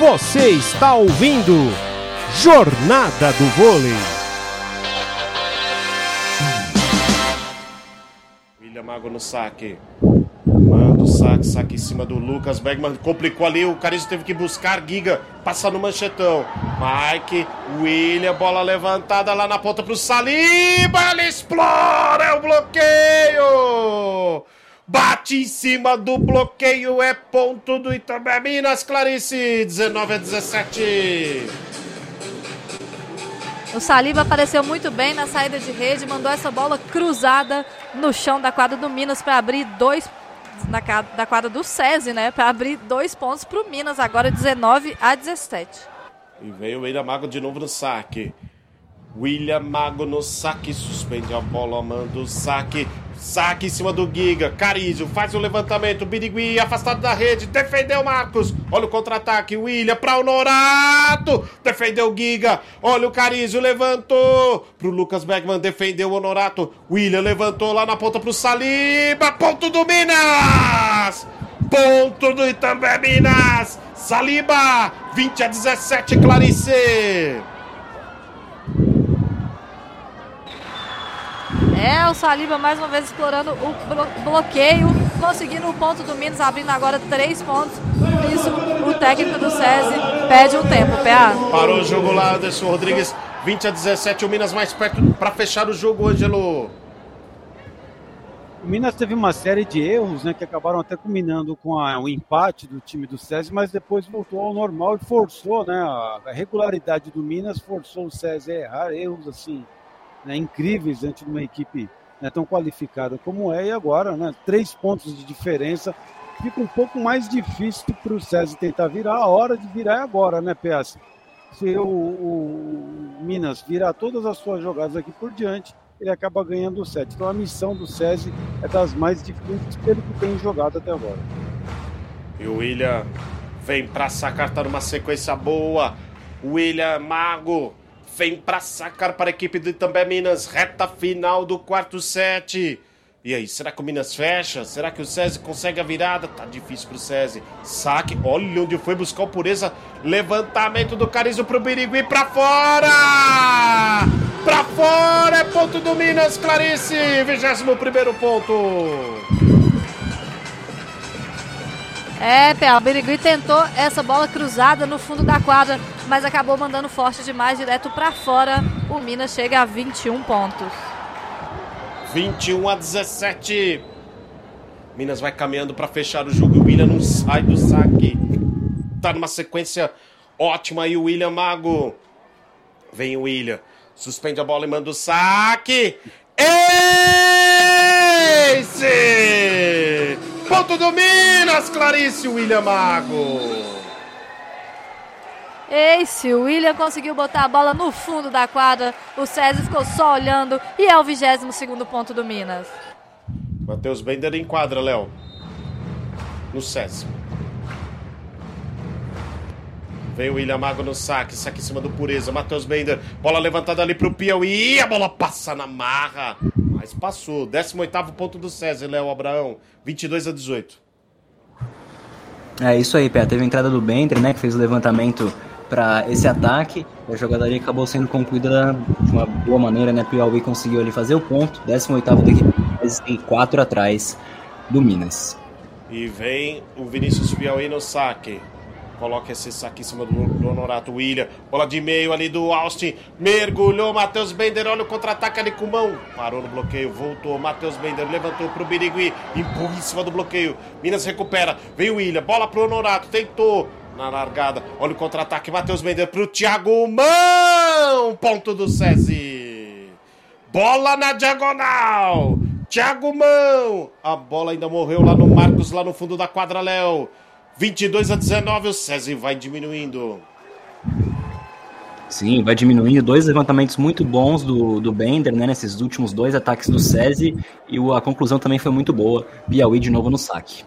Você está ouvindo Jornada do Vôlei. William Mago no saque. Manda o saque, saque em cima do Lucas Bergman. Complicou ali, o Carizo teve que buscar Giga, passar no manchetão. Mike, William, bola levantada lá na ponta pro Saliba. Ele explora, é o bloqueio. Bate em cima do bloqueio, é ponto do Itabé Minas, Clarice, 19 a 17. O Saliba apareceu muito bem na saída de rede, mandou essa bola cruzada no chão da quadra do Minas para abrir dois na da quadra do SESI, né, para abrir dois pontos para o Minas, agora 19 a 17. E veio o William Mago de novo no saque. William Mago no saque, suspende a bola, manda o saque. Saque em cima do Giga. Carizio faz o levantamento. Birigui afastado da rede. Defendeu Marcos. Olha o contra-ataque. William para o Norato. Defendeu o Giga. Olha o Carizio. Levantou. Pro Lucas Beckman. Defendeu o Norato. William levantou lá na ponta pro Saliba. Ponto do Minas. Ponto do Itambé Minas. Saliba. 20 a 17, Clarice. É, o Saliba mais uma vez explorando o bloqueio, conseguindo o ponto do Minas, abrindo agora três pontos. Por isso, o técnico do SESI pede um tempo, PA. Parou o jogo lá, Anderson Rodrigues, 20 a 17, o Minas mais perto para fechar o jogo, Ângelo. O Minas teve uma série de erros, né, que acabaram até culminando com a, o empate do time do SESI, mas depois voltou ao normal e forçou, né, a, a regularidade do Minas forçou o SESI a errar erros assim né, incríveis diante de uma equipe né, tão qualificada como é, e agora, né, três pontos de diferença, fica um pouco mais difícil para o César tentar virar. A hora de virar é agora, né, PS? Se o, o, Minas virar todas as suas jogadas aqui por diante, ele acaba ganhando o set. Então a missão do César é das mais difíceis pelo que tem jogado até agora. E o William vem para sacar, tá numa sequência boa. William Mago vem para sacar para a equipe do Itambé Minas, reta final do quarto set. E aí, será que o Minas fecha? Será que o SESI consegue a virada? Tá difícil pro SESI. Saque, olha onde foi buscar o pureza. Levantamento do Carizo pro Birigui pra fora! Pra fora! É ponto do Minas, Clarice! 21 primeiro ponto. É, Pé, o Birigui tentou essa bola cruzada no fundo da quadra, mas acabou mandando forte demais, direto para fora. O Minas chega a 21 pontos. 21 a 17. Minas vai caminhando para fechar o jogo. O William não sai do saque. Tá numa sequência ótima aí o William Mago. Vem o William. Suspende a bola e manda o saque. Ace! Ponto do Minas, Clarice William Mago. Ace, o William conseguiu botar a bola no fundo da quadra. O César ficou só olhando e é o 22 segundo ponto do Minas. Matheus Bender em quadra, Léo. No César. Vem o William Mago no saque, saque em cima do Pureza. Matheus Bender, bola levantada ali pro Piauí. A bola passa na marra. Mas passou. 18 ponto do César, Léo Abraão. 22 a 18. É isso aí, Pé. Teve a entrada do Bender, né? Que fez o levantamento para esse ataque. A jogada ali acabou sendo concluída de uma boa maneira, né? Piauí conseguiu ali fazer o ponto. 18 da equipe, mas tem 4 atrás do Minas. E vem o Vinícius Piauí no saque. Coloca esse saque em cima do, do Honorato William. Bola de meio ali do Austin. Mergulhou. Matheus Bender. Olha o contra-ataque ali com mão. Parou no bloqueio. Voltou. Matheus Bender levantou pro Birigui. Empurra em cima do bloqueio. Minas recupera. Vem o William. Bola pro Honorato. Tentou. Na largada. Olha o contra-ataque. Matheus Bender pro Thiago Mão. Ponto do SESI. Bola na diagonal. Thiago Mão. A bola ainda morreu lá no Marcos, lá no fundo da quadra, Léo. 22 a 19, o SESI vai diminuindo. Sim, vai diminuindo. Dois levantamentos muito bons do, do Bender, né? Nesses últimos dois ataques do SESI. E a conclusão também foi muito boa. Piauí de novo no saque.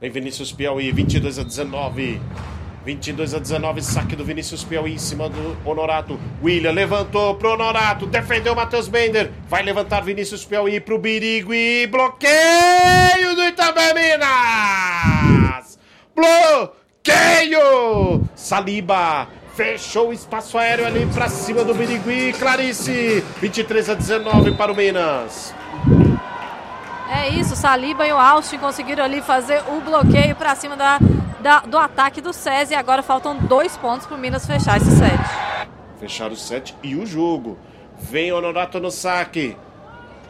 Vem Vinícius Piauí, 22 a 19. 22 a 19, saque do Vinícius Piauí em cima do Honorato. William levantou pro Honorato, defendeu o Matheus Bender. Vai levantar Vinícius Piauí pro Birigui. Bloqueio do Itabé Minas! bloqueio! Saliba fechou o espaço aéreo ali pra cima do Birigui. Clarice, 23 a 19 para o Minas. É isso, Saliba e o Austin conseguiram ali fazer o bloqueio para cima da, da, do ataque do SESI. E agora faltam dois pontos para o Minas fechar esse set. Fechar o set e o jogo. Vem Honorato no saque.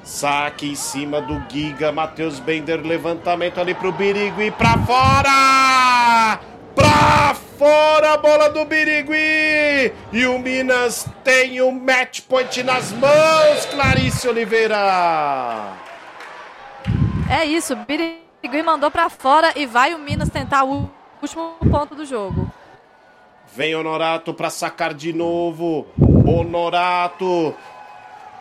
Saque em cima do Giga. Matheus Bender, levantamento ali pro Birigui. Pra fora! Pra fora a bola do Birigui! E o Minas tem o match point nas mãos, Clarice Oliveira! É isso, Birigui mandou para fora e vai o Minas tentar o último ponto do jogo. Vem Honorato para sacar de novo. Honorato.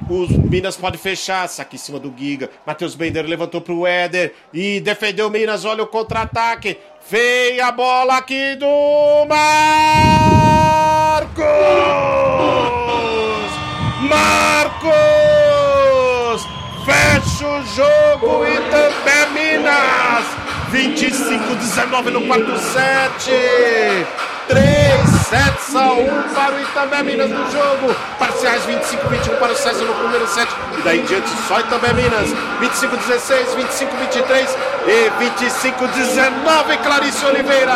Os Minas pode fechar. Saque em cima do Giga. Matheus Bender levantou pro Éder. E defendeu o Minas. Olha o contra-ataque. Vem a bola aqui do Marcos! Marcos! Fecha o jogo e também Minas! 25-19 no quarto set. 3 sets a 1 para o Itambé Minas no jogo. Parciais 25-21 para o César no primeiro set. E daí em diante só Itambé Minas. 25-16, 25-23 e 25-19 Clarice Oliveira.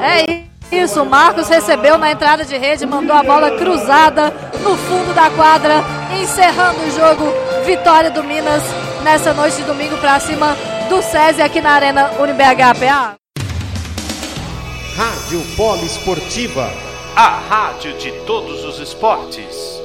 É isso, o Marcos recebeu na entrada de rede, mandou a bola cruzada no fundo da quadra, encerrando o jogo. Vitória do Minas nessa noite de domingo para cima do SESI aqui na Arena UniBHPA. Rádio Poliesportiva. A rádio de todos os esportes.